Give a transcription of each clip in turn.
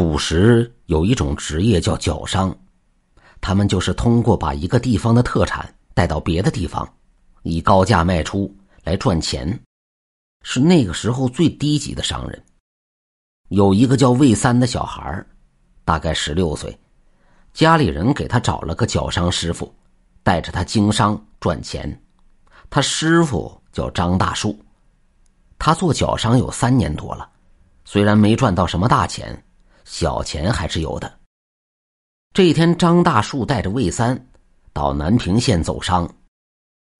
古时有一种职业叫脚商，他们就是通过把一个地方的特产带到别的地方，以高价卖出来赚钱，是那个时候最低级的商人。有一个叫魏三的小孩，大概十六岁，家里人给他找了个脚商师傅，带着他经商赚钱。他师傅叫张大树，他做脚商有三年多了，虽然没赚到什么大钱。小钱还是有的。这一天，张大树带着魏三到南平县走商。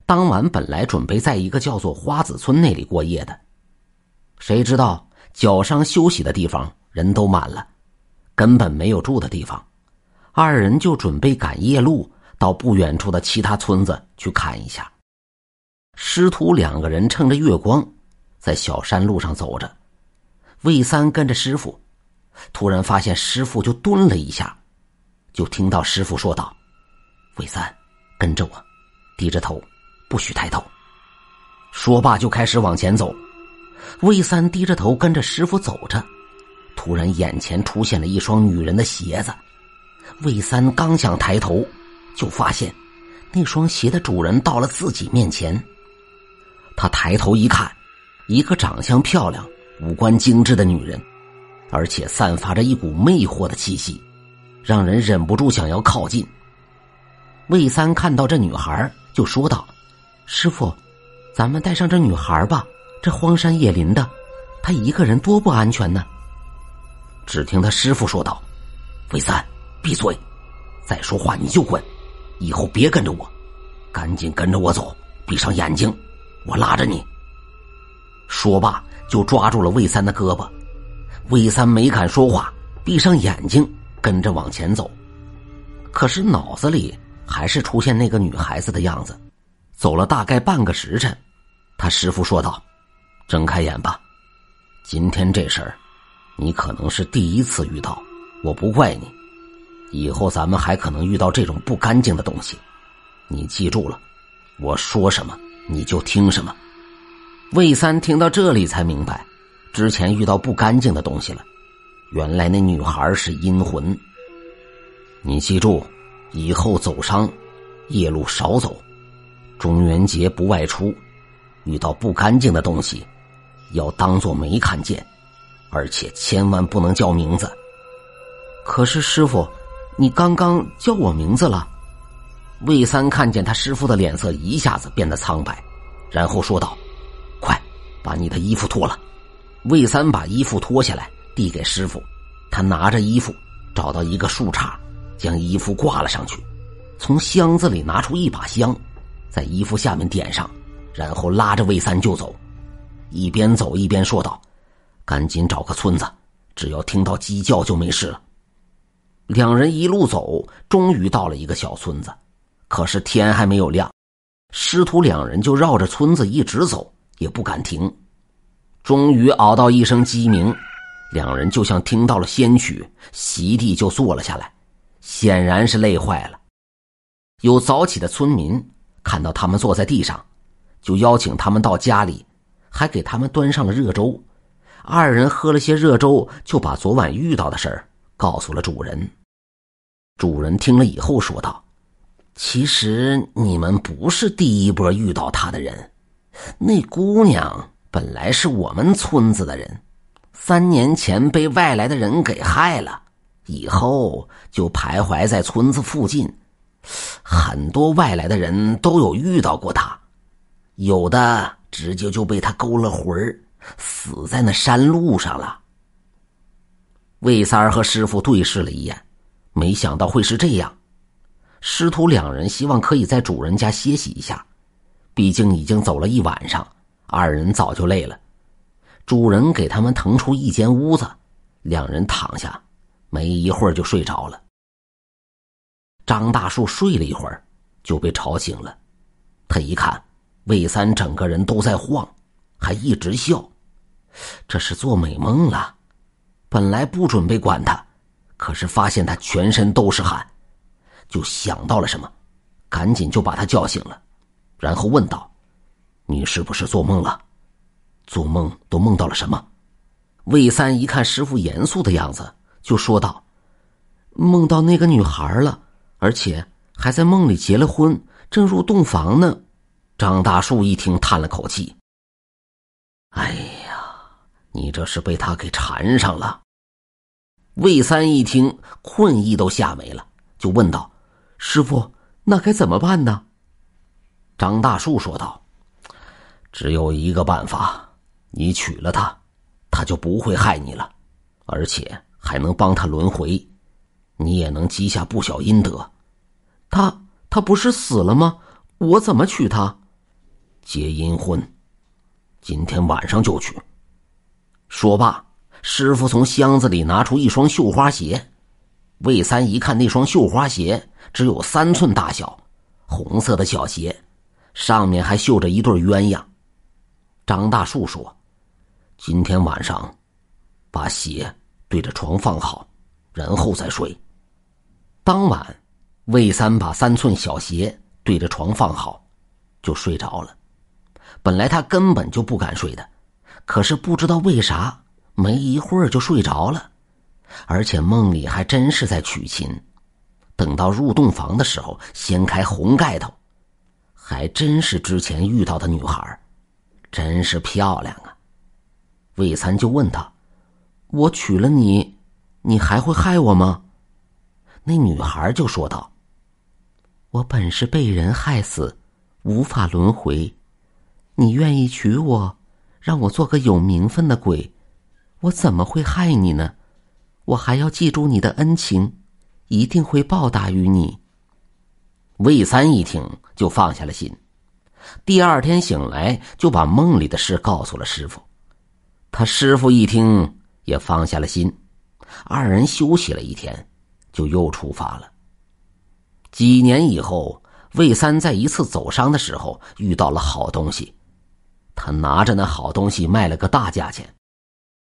当晚本来准备在一个叫做花子村那里过夜的，谁知道脚商休息的地方人都满了，根本没有住的地方。二人就准备赶夜路到不远处的其他村子去看一下。师徒两个人趁着月光，在小山路上走着。魏三跟着师傅。突然发现师傅就蹲了一下，就听到师傅说道：“魏三，跟着我，低着头，不许抬头。”说罢就开始往前走。魏三低着头跟着师傅走着，突然眼前出现了一双女人的鞋子。魏三刚想抬头，就发现那双鞋的主人到了自己面前。他抬头一看，一个长相漂亮、五官精致的女人。而且散发着一股魅惑的气息，让人忍不住想要靠近。魏三看到这女孩，就说道：“师傅，咱们带上这女孩吧。这荒山野林的，她一个人多不安全呢。”只听他师傅说道：“魏三，闭嘴！再说话你就滚，以后别跟着我，赶紧跟着我走，闭上眼睛，我拉着你。”说罢，就抓住了魏三的胳膊。魏三没敢说话，闭上眼睛跟着往前走，可是脑子里还是出现那个女孩子的样子。走了大概半个时辰，他师傅说道：“睁开眼吧，今天这事儿，你可能是第一次遇到，我不怪你。以后咱们还可能遇到这种不干净的东西，你记住了，我说什么你就听什么。”魏三听到这里才明白。之前遇到不干净的东西了，原来那女孩是阴魂。你记住，以后走商，夜路少走，中元节不外出，遇到不干净的东西，要当做没看见，而且千万不能叫名字。可是师傅，你刚刚叫我名字了。魏三看见他师傅的脸色一下子变得苍白，然后说道：“快，把你的衣服脱了。”魏三把衣服脱下来递给师傅，他拿着衣服找到一个树杈，将衣服挂了上去，从箱子里拿出一把香，在衣服下面点上，然后拉着魏三就走，一边走一边说道：“赶紧找个村子，只要听到鸡叫就没事了。”两人一路走，终于到了一个小村子，可是天还没有亮，师徒两人就绕着村子一直走，也不敢停。终于熬到一声鸡鸣，两人就像听到了仙曲，席地就坐了下来，显然是累坏了。有早起的村民看到他们坐在地上，就邀请他们到家里，还给他们端上了热粥。二人喝了些热粥，就把昨晚遇到的事儿告诉了主人。主人听了以后说道：“其实你们不是第一波遇到他的人，那姑娘。”本来是我们村子的人，三年前被外来的人给害了，以后就徘徊在村子附近。很多外来的人都有遇到过他，有的直接就被他勾了魂儿，死在那山路上了。魏三儿和师傅对视了一眼，没想到会是这样。师徒两人希望可以在主人家歇息一下，毕竟已经走了一晚上。二人早就累了，主人给他们腾出一间屋子，两人躺下，没一会儿就睡着了。张大树睡了一会儿，就被吵醒了。他一看，魏三整个人都在晃，还一直笑，这是做美梦了。本来不准备管他，可是发现他全身都是汗，就想到了什么，赶紧就把他叫醒了，然后问道。你是不是做梦了？做梦都梦到了什么？魏三一看师傅严肃的样子，就说道：“梦到那个女孩了，而且还在梦里结了婚，正入洞房呢。”张大树一听，叹了口气：“哎呀，你这是被他给缠上了。”魏三一听，困意都吓没了，就问道：“师傅，那该怎么办呢？”张大树说道：“只有一个办法，你娶了她，她就不会害你了，而且还能帮她轮回，你也能积下不小阴德。她她不是死了吗？我怎么娶她？结阴婚，今天晚上就去。”说罢，师傅从箱子里拿出一双绣花鞋。魏三一看那双绣花鞋，只有三寸大小，红色的小鞋。上面还绣着一对鸳鸯。张大树说：“今天晚上，把鞋对着床放好，然后再睡。”当晚，魏三把三寸小鞋对着床放好，就睡着了。本来他根本就不敢睡的，可是不知道为啥，没一会儿就睡着了，而且梦里还真是在娶亲。等到入洞房的时候，掀开红盖头。还真是之前遇到的女孩，真是漂亮啊！魏三就问他：“我娶了你，你还会害我吗？”那女孩就说道：“我本是被人害死，无法轮回。你愿意娶我，让我做个有名分的鬼，我怎么会害你呢？我还要记住你的恩情，一定会报答于你。”魏三一听就放下了心，第二天醒来就把梦里的事告诉了师傅。他师傅一听也放下了心，二人休息了一天，就又出发了。几年以后，魏三在一次走商的时候遇到了好东西，他拿着那好东西卖了个大价钱，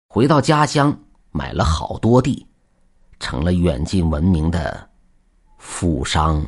回到家乡买了好多地，成了远近闻名的富商。